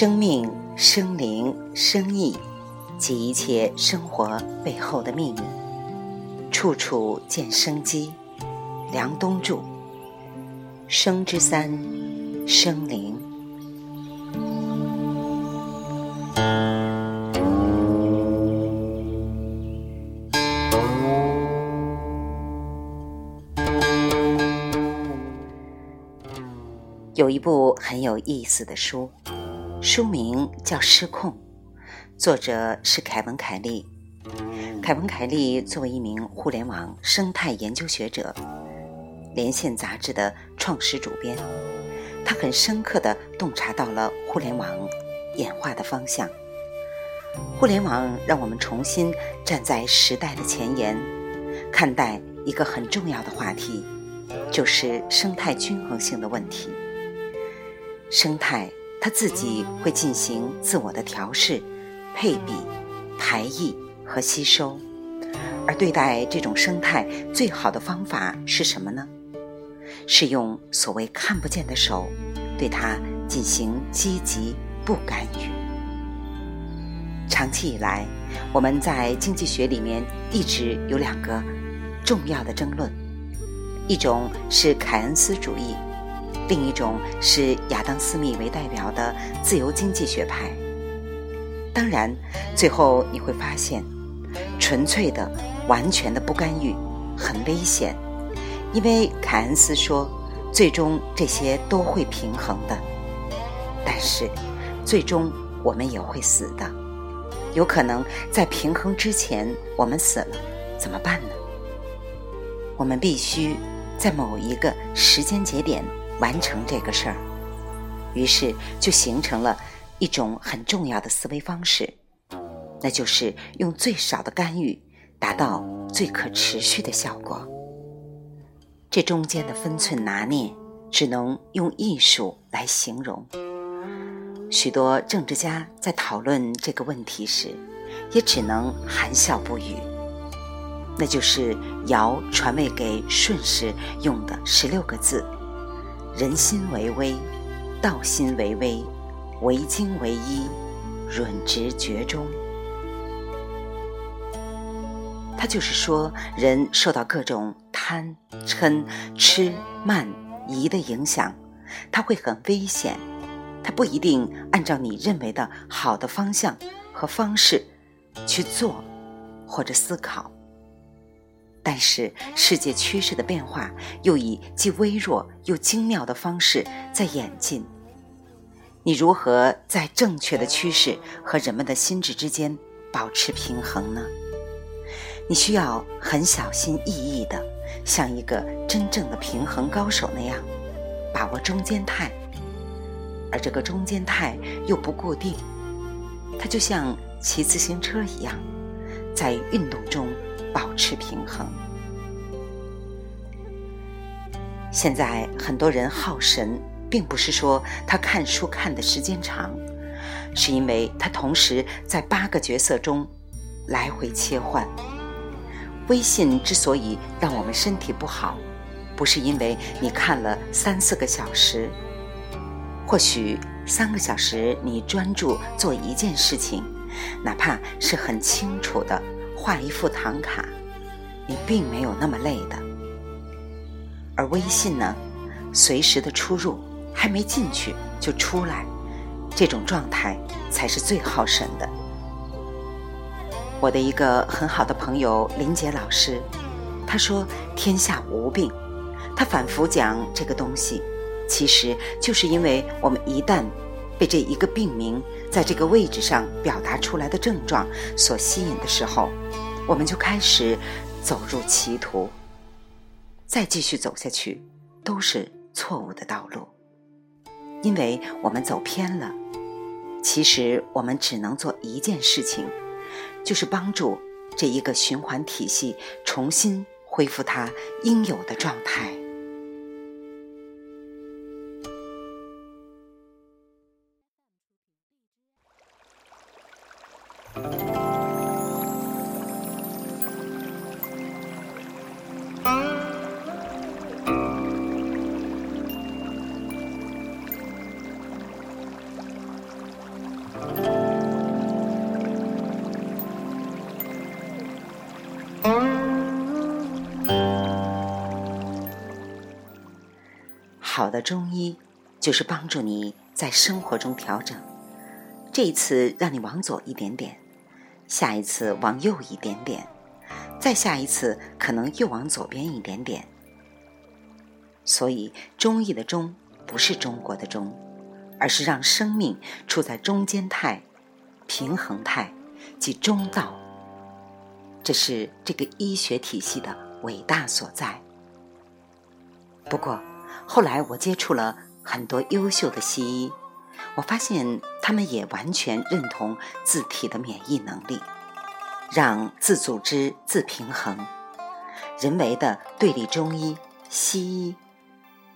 生命、生灵、生意及一切生活背后的秘密，处处见生机。梁冬著。生之三，生灵。有一部很有意思的书，书名叫《失控》，作者是凯文·凯利。凯文·凯利作为一名互联网生态研究学者，连线杂志的创始主编，他很深刻地洞察到了互联网演化的方向。互联网让我们重新站在时代的前沿，看待一个很重要的话题，就是生态均衡性的问题。生态它自己会进行自我的调试、配比、排异和吸收，而对待这种生态最好的方法是什么呢？是用所谓看不见的手对它进行积极不干预。长期以来，我们在经济学里面一直有两个重要的争论，一种是凯恩斯主义。另一种是亚当·斯密为代表的自由经济学派。当然，最后你会发现，纯粹的、完全的不干预很危险，因为凯恩斯说，最终这些都会平衡的。但是，最终我们也会死的，有可能在平衡之前我们死了，怎么办呢？我们必须在某一个时间节点。完成这个事儿，于是就形成了一种很重要的思维方式，那就是用最少的干预达到最可持续的效果。这中间的分寸拿捏，只能用艺术来形容。许多政治家在讨论这个问题时，也只能含笑不语。那就是尧传位给舜时用的十六个字。人心为微，道心为微，为精为一，润直觉中。他就是说，人受到各种贪、嗔、痴、慢、疑的影响，他会很危险。他不一定按照你认为的好的方向和方式去做或者思考。但是世界趋势的变化又以既微弱又精妙的方式在演进。你如何在正确的趋势和人们的心智之间保持平衡呢？你需要很小心翼翼的，像一个真正的平衡高手那样，把握中间态。而这个中间态又不固定，它就像骑自行车一样，在运动中。保持平衡。现在很多人耗神，并不是说他看书看的时间长，是因为他同时在八个角色中来回切换。微信之所以让我们身体不好，不是因为你看了三四个小时，或许三个小时你专注做一件事情，哪怕是很清楚的。画一副唐卡，你并没有那么累的。而微信呢，随时的出入，还没进去就出来，这种状态才是最耗神的。我的一个很好的朋友林杰老师，他说：“天下无病。”他反复讲这个东西，其实就是因为我们一旦被这一个病名在这个位置上表达出来的症状所吸引的时候。我们就开始走入歧途，再继续走下去都是错误的道路，因为我们走偏了。其实我们只能做一件事情，就是帮助这一个循环体系重新恢复它应有的状态。好的中医就是帮助你在生活中调整。这一次让你往左一点点，下一次往右一点点，再下一次可能又往左边一点点。所以，中医的“中”不是中国的“中”，而是让生命处在中间态、平衡态，即中道。这是这个医学体系的伟大所在。不过，后来我接触了很多优秀的西医，我发现他们也完全认同自体的免疫能力，让自组织自平衡。人为的对立中医、西医，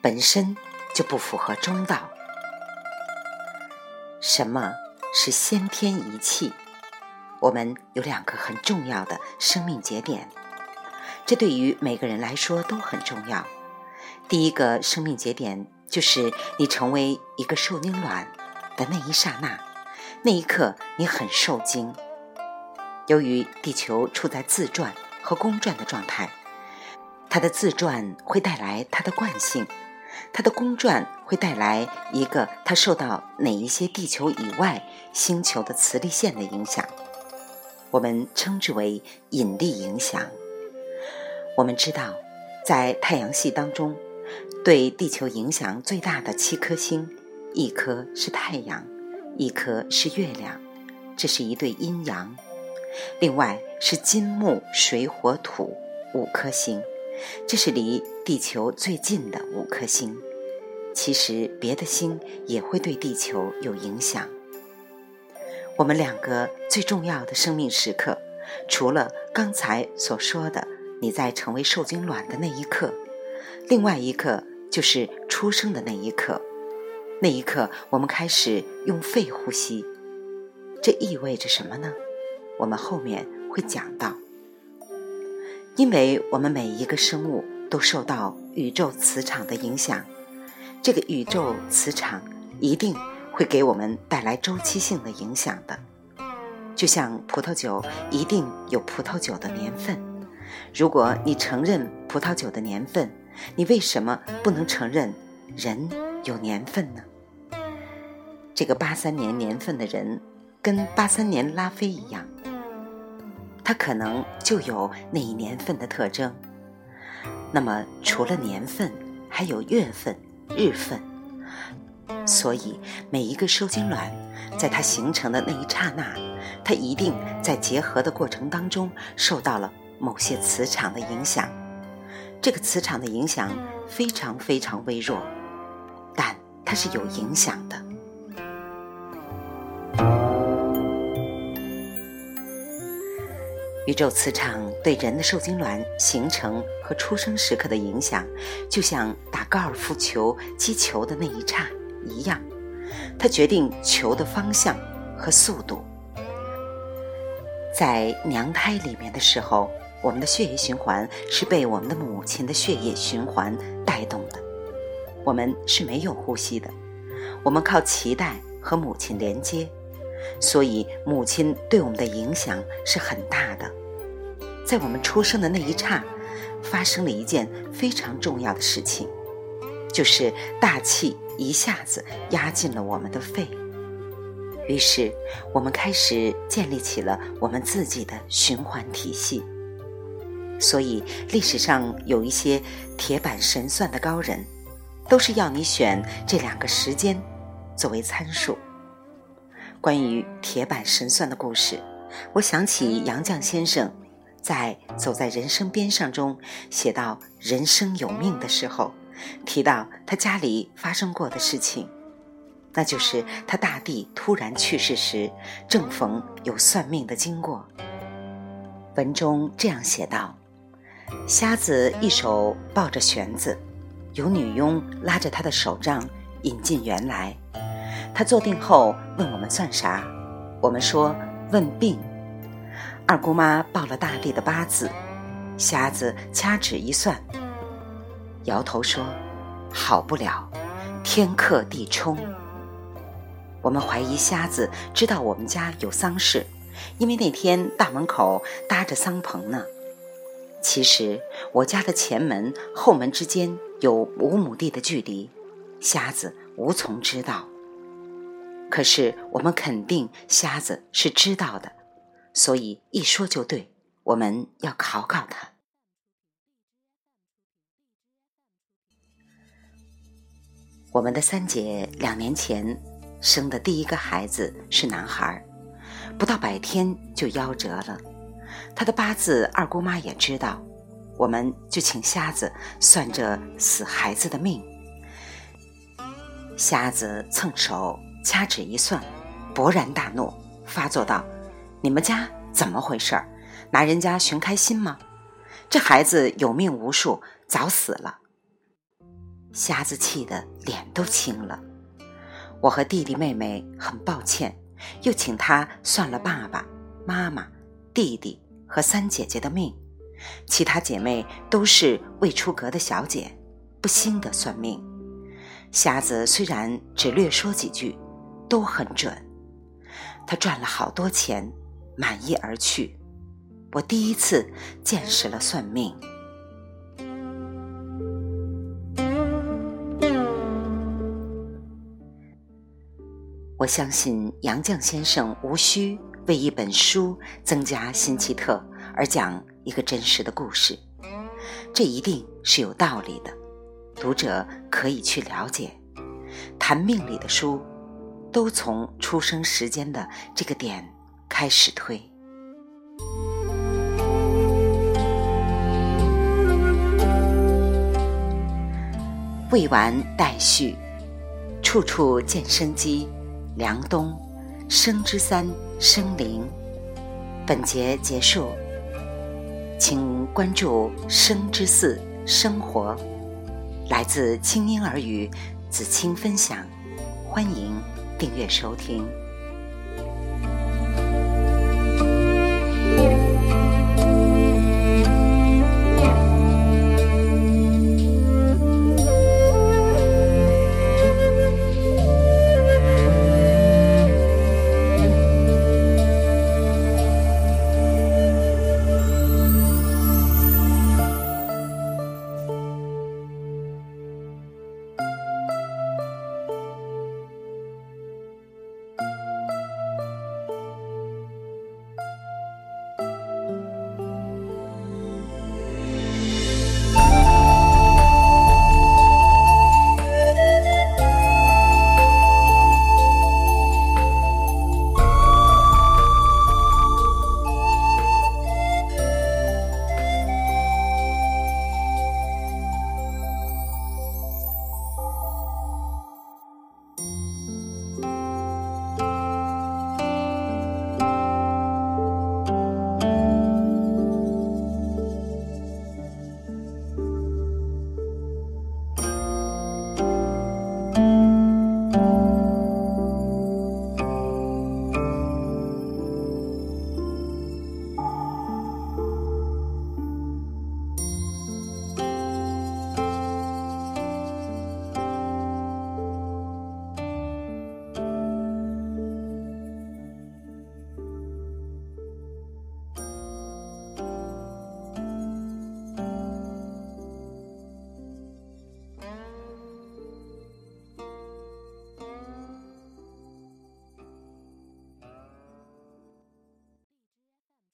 本身就不符合中道。什么是先天一气？我们有两个很重要的生命节点，这对于每个人来说都很重要。第一个生命节点就是你成为一个受精卵的那一刹那，那一刻你很受精。由于地球处在自转和公转的状态，它的自转会带来它的惯性，它的公转会带来一个它受到哪一些地球以外星球的磁力线的影响，我们称之为引力影响。我们知道，在太阳系当中。对地球影响最大的七颗星，一颗是太阳，一颗是月亮，这是一对阴阳；另外是金木水火土五颗星，这是离地球最近的五颗星。其实别的星也会对地球有影响。我们两个最重要的生命时刻，除了刚才所说的你在成为受精卵的那一刻。另外一刻就是出生的那一刻，那一刻我们开始用肺呼吸，这意味着什么呢？我们后面会讲到。因为我们每一个生物都受到宇宙磁场的影响，这个宇宙磁场一定会给我们带来周期性的影响的。就像葡萄酒一定有葡萄酒的年份，如果你承认葡萄酒的年份。你为什么不能承认人有年份呢？这个八三年年份的人，跟八三年拉菲一样，他可能就有那一年份的特征。那么除了年份，还有月份、日份。所以每一个受精卵，在它形成的那一刹那，它一定在结合的过程当中受到了某些磁场的影响。这个磁场的影响非常非常微弱，但它是有影响的。宇宙磁场对人的受精卵形成和出生时刻的影响，就像打高尔夫球击球的那一刹一样，它决定球的方向和速度。在娘胎里面的时候。我们的血液循环是被我们的母亲的血液循环带动的，我们是没有呼吸的，我们靠脐带和母亲连接，所以母亲对我们的影响是很大的。在我们出生的那一刹，发生了一件非常重要的事情，就是大气一下子压进了我们的肺，于是我们开始建立起了我们自己的循环体系。所以，历史上有一些铁板神算的高人，都是要你选这两个时间作为参数。关于铁板神算的故事，我想起杨绛先生在《走在人生边上》中写到“人生有命”的时候，提到他家里发生过的事情，那就是他大弟突然去世时，正逢有算命的经过。文中这样写道。瞎子一手抱着玄子，有女佣拉着他的手杖引进园来。他坐定后问我们算啥，我们说问病。二姑妈报了大弟的八字，瞎子掐指一算，摇头说好不了，天克地冲。我们怀疑瞎子知道我们家有丧事，因为那天大门口搭着丧棚呢。其实我家的前门、后门之间有五亩地的距离，瞎子无从知道。可是我们肯定瞎子是知道的，所以一说就对。我们要考考他。我们的三姐两年前生的第一个孩子是男孩，不到百天就夭折了。他的八字二姑妈也知道，我们就请瞎子算这死孩子的命。瞎子蹭手掐指一算，勃然大怒，发作道：“你们家怎么回事儿？”拿人家寻开心吗？这孩子有命无数，早死了。瞎子气得脸都青了。我和弟弟妹妹很抱歉，又请他算了爸爸妈妈、弟弟和三姐姐的命。其他姐妹都是未出阁的小姐，不兴的算命。瞎子虽然只略说几句，都很准。他赚了好多钱，满意而去。我第一次见识了算命。我相信杨绛先生无需为一本书增加新奇特而讲一个真实的故事，这一定是有道理的。读者可以去了解。谈命理的书，都从出生时间的这个点开始推。未完待续，处处见生机。梁冬，生之三，生灵。本节结束，请关注生之四，生活。来自清音儿语，子清分享，欢迎订阅收听。